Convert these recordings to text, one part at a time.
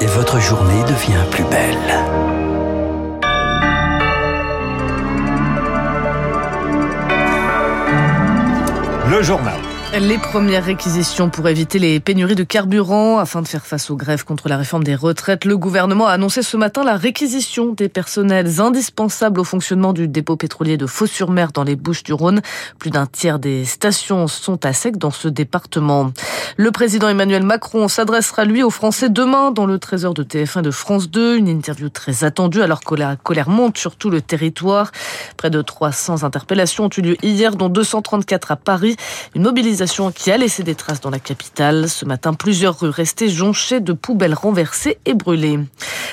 et votre journée devient plus belle. Le journal. Les premières réquisitions pour éviter les pénuries de carburant afin de faire face aux grèves contre la réforme des retraites. Le gouvernement a annoncé ce matin la réquisition des personnels indispensables au fonctionnement du dépôt pétrolier de Fos-sur-Mer dans les Bouches-du-Rhône. Plus d'un tiers des stations sont à sec dans ce département. Le président Emmanuel Macron s'adressera lui aux Français demain dans le trésor de TF1 de France 2. Une interview très attendue alors que la colère monte sur tout le territoire. Près de 300 interpellations ont eu lieu hier, dont 234 à Paris. Une qui a laissé des traces dans la capitale. Ce matin, plusieurs rues restaient jonchées de poubelles renversées et brûlées.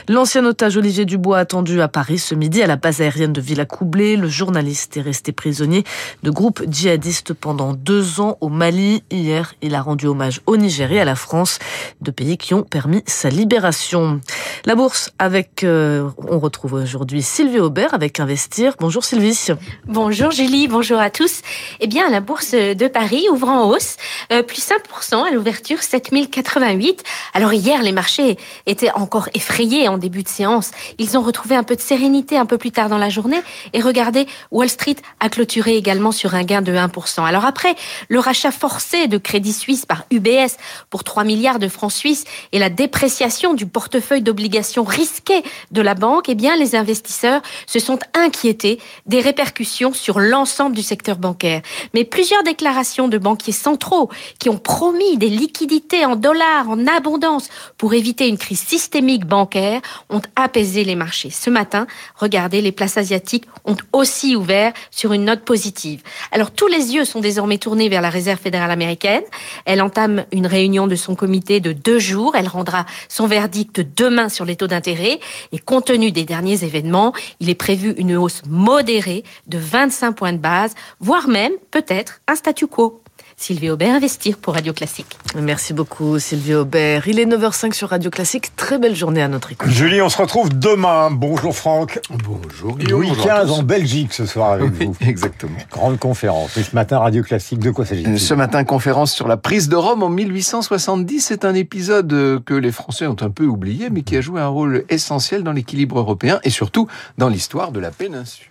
L'ancien otage Olivier Dubois attendu à Paris ce midi à la base aérienne de Villacoublay. Le journaliste est resté prisonnier de groupes djihadistes pendant deux ans au Mali. Hier, il a rendu hommage au Niger et à la France, deux pays qui ont permis sa libération. La bourse avec, euh, on retrouve aujourd'hui Sylvie Aubert avec Investir. Bonjour Sylvie. Bonjour Julie, bonjour à tous. Eh bien, la bourse de Paris ouvre en hausse, euh, plus 5% à l'ouverture, 7088. Alors hier, les marchés étaient encore effrayés en début de séance. Ils ont retrouvé un peu de sérénité un peu plus tard dans la journée. Et regardez, Wall Street a clôturé également sur un gain de 1%. Alors après, le rachat forcé de Crédit Suisse par UBS pour 3 milliards de francs suisses et la dépréciation du portefeuille d'obligations risquées de la banque, eh bien, les investisseurs se sont inquiétés des répercussions sur l'ensemble du secteur bancaire. Mais plusieurs déclarations de banquiers centraux qui ont promis des liquidités en dollars en abondance pour éviter une crise systémique bancaire ont apaisé les marchés. Ce matin, regardez, les places asiatiques ont aussi ouvert sur une note positive. Alors tous les yeux sont désormais tournés vers la Réserve fédérale américaine. Elle entame une réunion de son comité de deux jours. Elle rendra son verdict demain sur les taux d'intérêt. Et compte tenu des derniers événements, il est prévu une hausse modérée de 25 points de base, voire même peut-être un statu quo. Sylvie Aubert, Investir pour Radio Classique. Merci beaucoup Sylvie Aubert. Il est 9h05 sur Radio Classique. Très belle journée à notre écoute. Julie, on se retrouve demain. Bonjour Franck. Bonjour Louis XV en Belgique ce soir avec oui, vous. Exactement. Grande conférence. Et ce matin, Radio Classique, de quoi s'agit-il Ce matin, conférence sur la prise de Rome en 1870. C'est un épisode que les Français ont un peu oublié, mais qui a joué un rôle essentiel dans l'équilibre européen et surtout dans l'histoire de la péninsule.